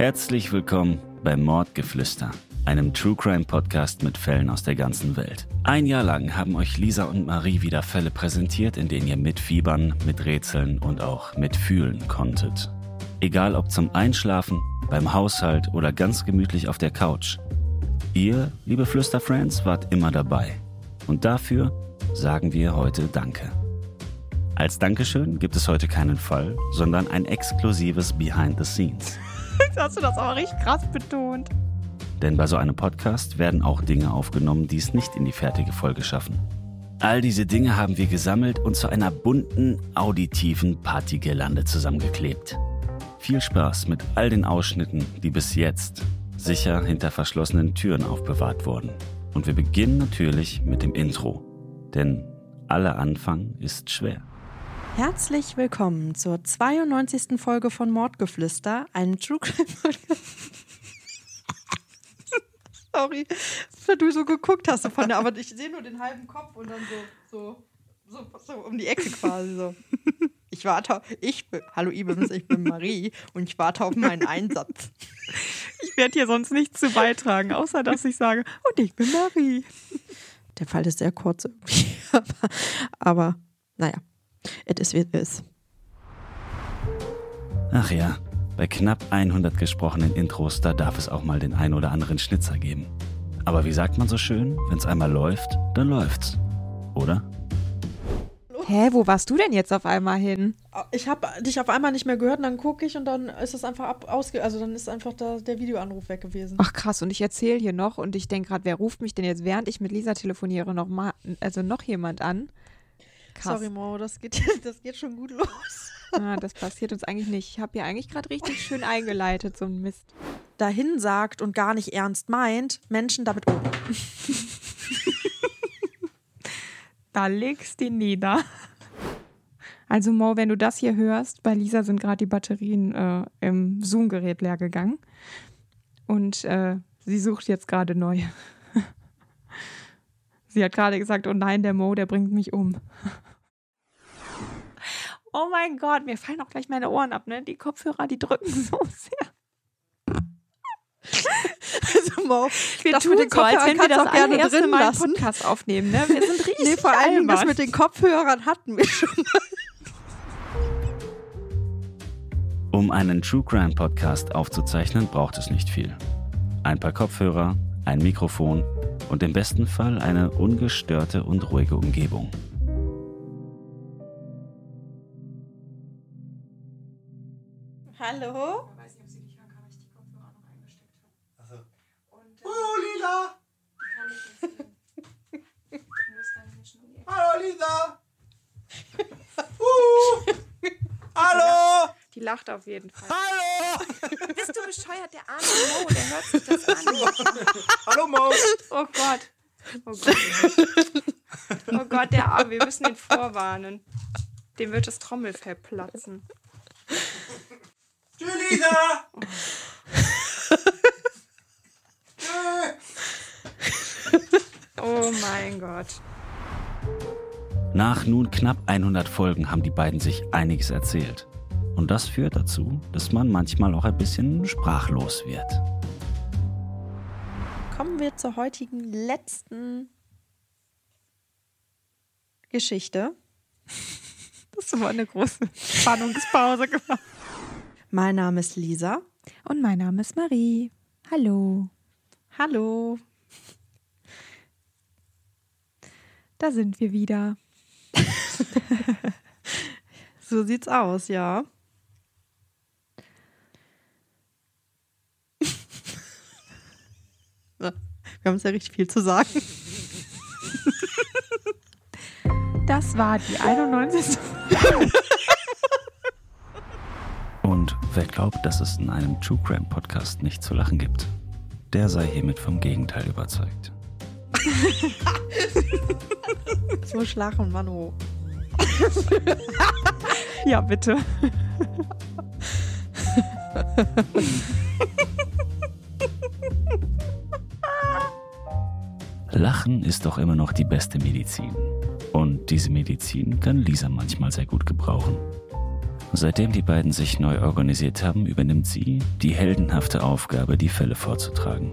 Herzlich willkommen beim Mordgeflüster, einem True Crime Podcast mit Fällen aus der ganzen Welt. Ein Jahr lang haben euch Lisa und Marie wieder Fälle präsentiert, in denen ihr mitfiebern, miträtseln und auch mitfühlen konntet. Egal ob zum Einschlafen, beim Haushalt oder ganz gemütlich auf der Couch. Ihr, liebe Flüsterfriends, wart immer dabei. Und dafür sagen wir heute Danke. Als Dankeschön gibt es heute keinen Fall, sondern ein exklusives Behind the Scenes. Hast du das aber richtig krass betont. Denn bei so einem Podcast werden auch Dinge aufgenommen, die es nicht in die fertige Folge schaffen. All diese Dinge haben wir gesammelt und zu einer bunten, auditiven Partygirlande zusammengeklebt. Viel Spaß mit all den Ausschnitten, die bis jetzt sicher hinter verschlossenen Türen aufbewahrt wurden. Und wir beginnen natürlich mit dem Intro. Denn aller Anfang ist schwer. Herzlich willkommen zur 92. Folge von Mordgeflüster, einem True Crime Podcast. Sorry, weil du so geguckt hast von der, aber ich sehe nur den halben Kopf und dann so, so, so, so um die Ecke quasi so. Ich warte, ich bin, hallo Ibims, ich bin Marie und ich warte auf meinen Einsatz. Ich werde hier sonst nichts zu beitragen, außer dass ich sage, und ich bin Marie. Der Fall ist sehr kurz irgendwie, aber, aber naja, es ist wie es ist. Ach ja, bei knapp 100 gesprochenen Intros, da darf es auch mal den ein oder anderen Schnitzer geben. Aber wie sagt man so schön, wenn es einmal läuft, dann läuft's. Oder? Hä, wo warst du denn jetzt auf einmal hin? Ich habe dich auf einmal nicht mehr gehört und dann gucke ich und dann ist es einfach ab, ausge also dann ist einfach da, der Videoanruf weg gewesen. Ach krass, und ich erzähle hier noch und ich denke gerade, wer ruft mich denn jetzt, während ich mit Lisa telefoniere, noch mal, also noch jemand an? Krass. Sorry Mo, das geht, das geht schon gut los. Ah, das passiert uns eigentlich nicht. Ich habe hier eigentlich gerade richtig schön eingeleitet, so ein Mist. Dahin sagt und gar nicht ernst meint, Menschen damit um. Da legst du ihn nieder. Also Mo, wenn du das hier hörst, bei Lisa sind gerade die Batterien äh, im Zoom-Gerät leer gegangen. Und äh, sie sucht jetzt gerade neu. sie hat gerade gesagt, oh nein, der Mo, der bringt mich um. Oh mein Gott, mir fallen auch gleich meine Ohren ab, ne? Die Kopfhörer, die drücken so sehr. Also Mo, Wir das tun mit den so, als Kopfhörern wenn wir kannst du das auch gerne allererste drin Mal einen lassen. Podcast aufnehmen, ne? Wir sind richtig Nee, vor allen Dingen das albern. mit den Kopfhörern hatten wir schon mal. Um einen True Crime Podcast aufzuzeichnen, braucht es nicht viel. Ein paar Kopfhörer, ein Mikrofon und im besten Fall eine ungestörte und ruhige Umgebung. Lacht auf jeden Fall. Hallo! Bist du bescheuert, der arme Mo, der hört sich das an. Hallo, Mo! Oh Gott. Oh Gott. Oh Gott, der Arme, wir müssen ihn vorwarnen. Dem wird das Trommelfell platzen. Tschüss, Lisa! Oh mein Gott. Nach nun knapp 100 Folgen haben die beiden sich einiges erzählt. Und das führt dazu, dass man manchmal auch ein bisschen sprachlos wird. Kommen wir zur heutigen letzten Geschichte. Das war eine große Spannungspause gemacht. Mein Name ist Lisa. Und mein Name ist Marie. Hallo. Hallo. Da sind wir wieder. So sieht's aus, ja. Ja, Wir haben uns ja richtig viel zu sagen. Das war die 91. Und wer glaubt, dass es in einem True Crime Podcast nicht zu lachen gibt, der sei hiermit vom Gegenteil überzeugt. So schlachen, Manu. Ja, bitte. Lachen ist doch immer noch die beste Medizin. Und diese Medizin kann Lisa manchmal sehr gut gebrauchen. Seitdem die beiden sich neu organisiert haben, übernimmt sie die heldenhafte Aufgabe, die Fälle vorzutragen.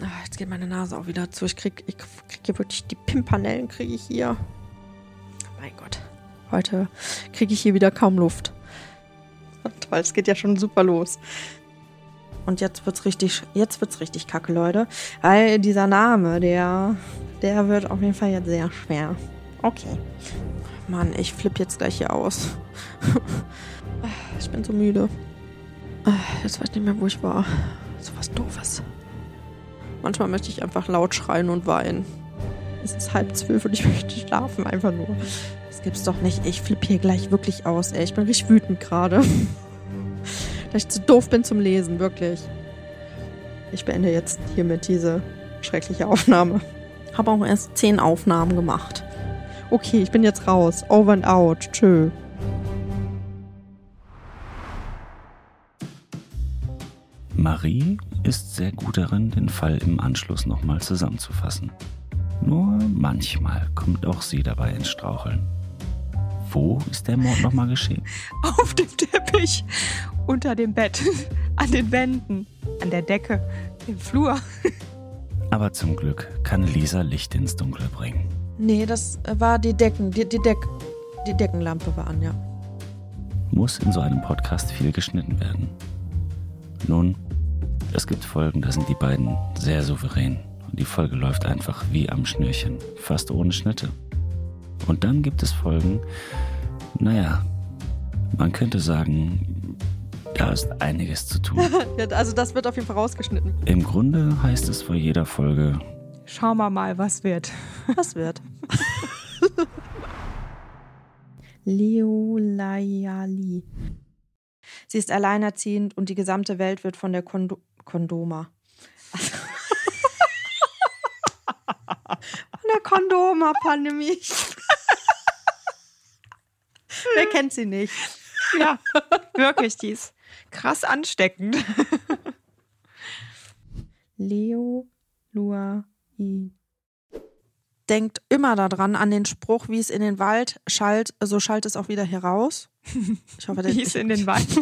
Ah, Jetzt geht meine Nase auch wieder zu. Ich krieg, ich krieg hier wirklich die Pimpanellen kriege ich hier. Mein Gott. Heute kriege ich hier wieder kaum Luft. Toll, es geht ja schon super los. Und jetzt wird's richtig, jetzt wird's richtig kacke, Leute. Weil dieser Name, der, der wird auf jeden Fall jetzt sehr schwer. Okay. Mann, ich flippe jetzt gleich hier aus. Ich bin so müde. Jetzt weiß ich nicht mehr, wo ich war. So was Doofes. Manchmal möchte ich einfach laut schreien und weinen. Es ist halb zwölf und ich möchte schlafen, einfach nur. Das gibt's doch nicht. Ich flippe hier gleich wirklich aus, ey. Ich bin richtig wütend gerade. Dass ich zu doof bin zum Lesen, wirklich. Ich beende jetzt hiermit diese schreckliche Aufnahme. Habe auch erst zehn Aufnahmen gemacht. Okay, ich bin jetzt raus. Over and out. Tschö. Marie ist sehr gut darin, den Fall im Anschluss nochmal zusammenzufassen. Nur manchmal kommt auch sie dabei ins Straucheln. Wo ist der Mord nochmal geschehen? Auf dem Teppich, unter dem Bett, an den Wänden, an der Decke, im Flur. Aber zum Glück kann Lisa Licht ins Dunkle bringen. Nee, das war die Decken. Die, die, Deck, die Deckenlampe war an, ja. Muss in so einem Podcast viel geschnitten werden. Nun, es gibt Folgen, da sind die beiden sehr souverän und die Folge läuft einfach wie am Schnürchen, fast ohne Schnitte. Und dann gibt es Folgen, naja, man könnte sagen, da ist einiges zu tun. Also das wird auf jeden Fall rausgeschnitten. Im Grunde heißt es vor jeder Folge, Schauen wir mal, was wird. Was wird? Leolayali. Sie ist alleinerziehend und die gesamte Welt wird von der Kondo Kondoma. Also von der Kondoma-Pandemie. Wer kennt sie nicht? Ja, wirklich, die ist krass ansteckend. Leo Lua I. Denkt immer daran an den Spruch, wie es in den Wald schallt, so schallt es auch wieder heraus. Ich hoffe, Die ist in den Wald.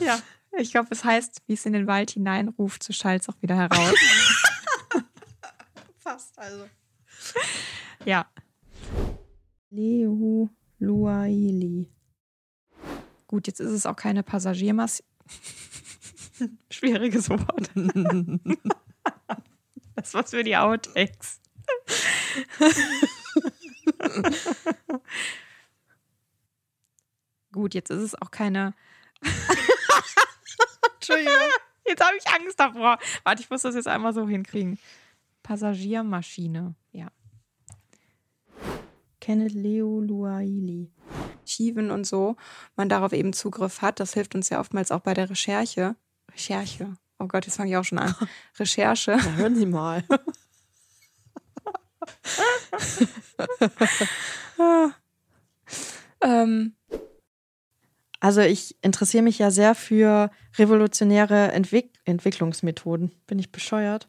ja, ich glaube, es heißt, wie es in den Wald hineinruft, so schallt es auch wieder heraus. fast also. ja. Leo Luaili. Gut, jetzt ist es auch keine Passagiermasse. Schwieriges Wort. das was für die Outtakes. Gut, jetzt ist es auch keine. Entschuldigung. Jetzt habe ich Angst davor. Warte, ich muss das jetzt einmal so hinkriegen. Passagiermaschine, ja. Kenneth Leo Luaili. Archiven und so man darauf eben Zugriff hat. Das hilft uns ja oftmals auch bei der Recherche. Recherche. Oh Gott, jetzt fange ich auch schon an. Recherche. Na, hören Sie mal. Ähm, Also ich interessiere mich ja sehr für revolutionäre Entwick Entwicklungsmethoden. Bin ich bescheuert?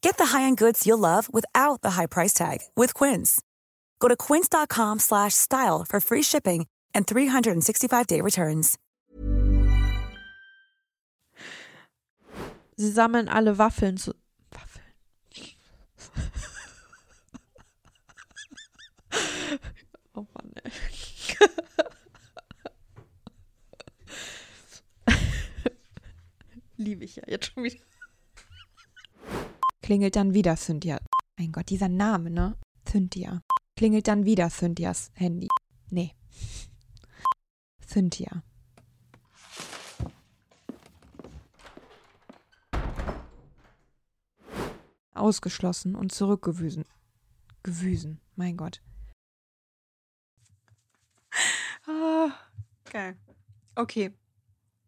Get the high-end goods you'll love without the high price tag with Quince. Go to quince.com slash style for free shipping and 365-day returns. Sie sammeln alle Waffeln zu... Waffeln? oh Mann, ey. Liebe ich ja jetzt schon wieder. Klingelt dann wieder Cynthia. Mein Gott, dieser Name, ne? Cynthia. Klingelt dann wieder Cynthias Handy. Nee. Cynthia. Ausgeschlossen und zurückgewüsen. Gewüsen, mein Gott. Ah, geil. Okay.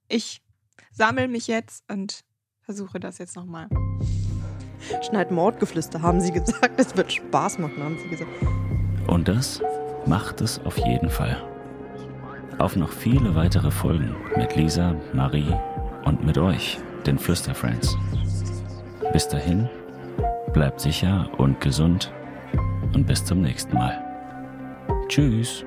Ich sammle mich jetzt und versuche das jetzt nochmal. Schneid Mordgeflüster, haben sie gesagt. Es wird Spaß machen, haben sie gesagt. Und das macht es auf jeden Fall. Auf noch viele weitere Folgen mit Lisa, Marie und mit euch, den Flüsterfriends. Bis dahin, bleibt sicher und gesund und bis zum nächsten Mal. Tschüss.